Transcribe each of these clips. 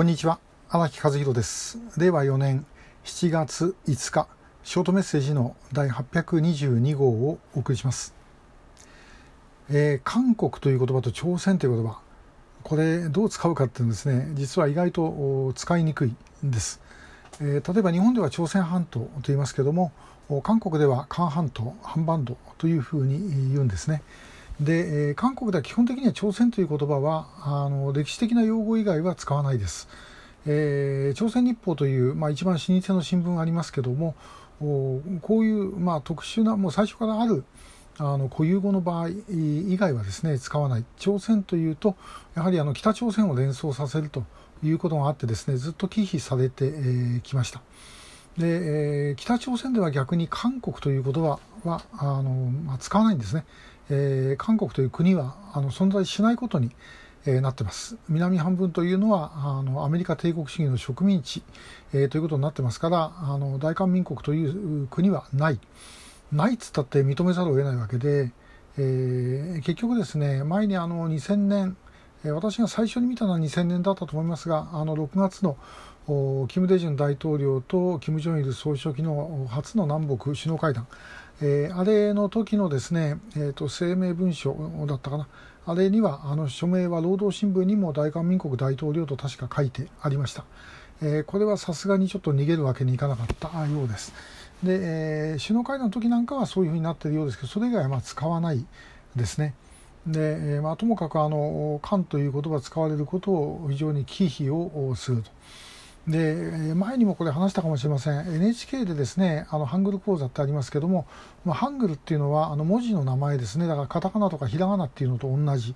こんにちは。荒木和弘です。令和4年7月5日ショートメッセージの第822号をお送りします、えー、韓国という言葉と朝鮮という言葉これどう使うかっていうんですね実は意外と使いにくいんです、えー、例えば日本では朝鮮半島と言いますけども韓国では韓半島半バンドというふうに言うんですね。で、えー、韓国では基本的には朝鮮という言葉はあの歴史的な用語以外は使わないです。えー、朝鮮日報という、まあ、一番老舗の新聞ありますけどもこういう、まあ、特殊なもう最初からあるあの固有語の場合以外はですね使わない。朝鮮というとやはりあの北朝鮮を連想させるということがあってですねずっと忌避されてき、えー、ました。で、えー、北朝鮮では逆に韓国という言葉はあの、まあ、使わないんですね。えー、韓国という国はあの存在しないことに、えー、なってます。南半分というのはあのアメリカ帝国主義の植民地、えー、ということになってますからあの大韓民国という国はない。ないっつったって認めざるを得ないわけで、えー、結局ですね前にあの2000年私が最初に見たのは2000年だったと思いますがあの6月のキム・デジュン大統領とキム・ジョンイル総書記の初の南北首脳会談えー、あれの時のですね、えーと、声明文書だったかな、あれにはあの署名は労働新聞にも大韓民国大統領と確か書いてありました。えー、これはさすがにちょっと逃げるわけにいかなかったようです。で、えー、首脳会談の時なんかはそういうふうになっているようですけど、それ以外はまあ使わないですね。で、えまあ、ともかくあの、韓という言葉が使われることを非常に忌避をすると。で前にもこれ話したかもしれません。NHK でですねあのハングル講座ってありますけども、まあ、ハングルっていうのはあの文字の名前ですね。だからカタカナとかひらがなっていうのと同じ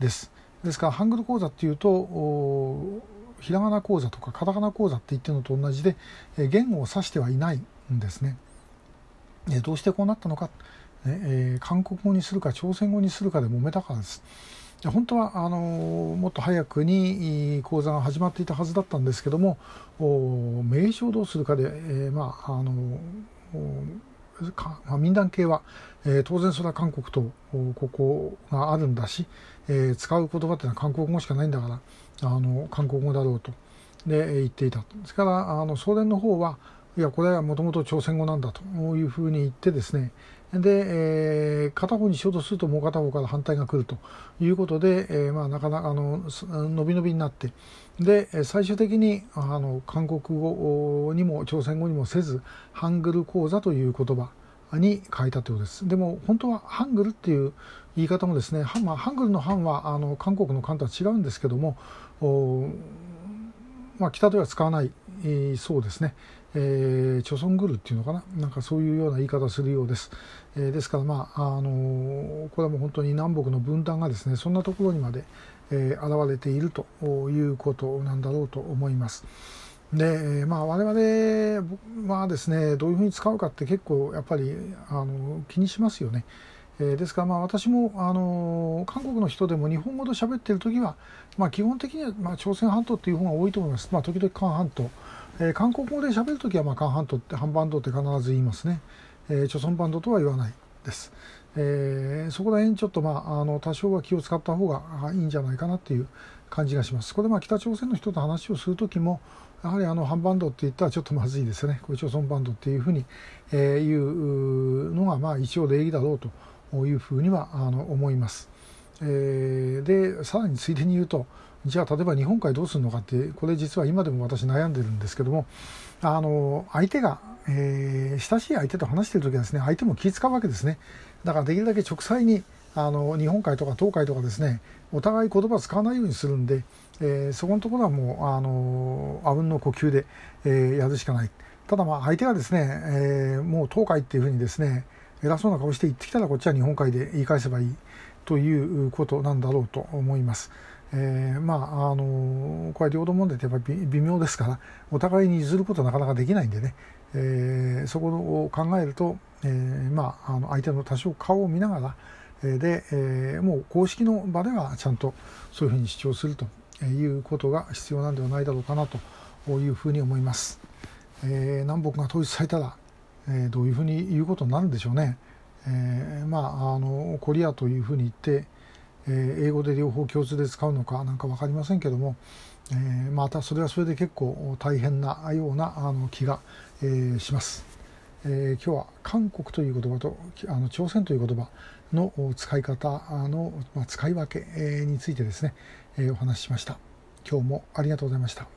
です。ですからハングル講座っていうとひらがな講座とかカタカナ講座って言ってるのと同じで言語を指してはいないんですね。どうしてこうなったのか、えー、韓国語にするか朝鮮語にするかで揉めたからです。本当はあのもっと早くに講座が始まっていたはずだったんですけども名称をどうするかで、えー、まああのまあ、民団系は、えー、当然それは韓国とここがあるんだし、えー、使う言葉っていうのは韓国語しかないんだからあの韓国語だろうとで言っていた。ですからあの送電の方はいやこれはもともと朝鮮語なんだというふうに言ってですねで、えー、片方にしようとするともう片方から反対が来るということで、えー、まあ、なかなかあの伸び伸びになってで最終的にあの韓国語にも朝鮮語にもせずハングル講座という言葉に変えたということです。でも本当はハングルっていう言い方もですね、ハ,、まあ、ハングルのハンはあの韓国の韓とは違うんですけども、まあ、北では使わない、えー、そうですね。えー、チョソングルっていうのかな？なんかそういうような言い方をするようです、えー、ですからまあ、あの、これはもう本当に南北の分断がですねそんなところにまで、えー、現れているということなんだろうと思います。で、まあ、我々はですねどういうふうに使うかって結構やっぱりあの気にしますよね。えですからまあ私もあの韓国の人でも日本語で喋ってる時は、まあ、基本的にはまあ朝鮮半島っていう方が多いと思います、まあ、時々韓半島えー、韓国語で喋るときは、まあ、韓半島って、半バンドって必ず言いますね。えー、朝鮮バンドとは言わないです。えー、そこら辺ちょっと、まあ、あの多少は気を使った方がいいんじゃないかなっていう感じがします。これまあ北朝鮮の人と話をするときもやはりあの半バンドって言ったらちょっとまずいですね。これ朝鮮バンドっていうふうに、えー、いうのがまあ一応礼儀だろうというふうにはあの思います。えー、でさらについでに言うとじゃあ例えば日本海どうするのかってこれ実は今でも私悩んでるんですけどもあの相手が、えー、親しい相手と話してる時はですね相手も気遣うわけですねだからできるだけ直裁にあの日本海とか東海とかですねお互い言葉を使わないようにするんで、えー、そこのところはもうあのあうんの呼吸で、えー、やるしかないただまあ相手がですね、えー、もう東海っていうふうにですね偉そうな顔して言ってきたらこっちは日本海で言い返せばいいということなんだろうと思います。えー、まああのこれ領土問題ってやっぱり微妙ですからお互いに譲ることはなかなかできないんでね、えー、そこを考えると、えー、まああの相手の多少顔を見ながらで、えー、もう公式の場ではちゃんとそういうふうに主張するということが必要なんではないだろうかなというふうに思います。えー、南北が統一されたら、えー、どういうふうに言うことになるんでしょうね。えー、まああのコリアというふうに言ってえ英語で両方共通で使うのかなんか分かりませんけども、えまたそれはそれで結構大変なようなあの気が、えします。え今日は韓国という言葉とあの朝鮮という言葉の使い方の、ま使い分けについてですね、えお話ししました。今日もありがとうございました。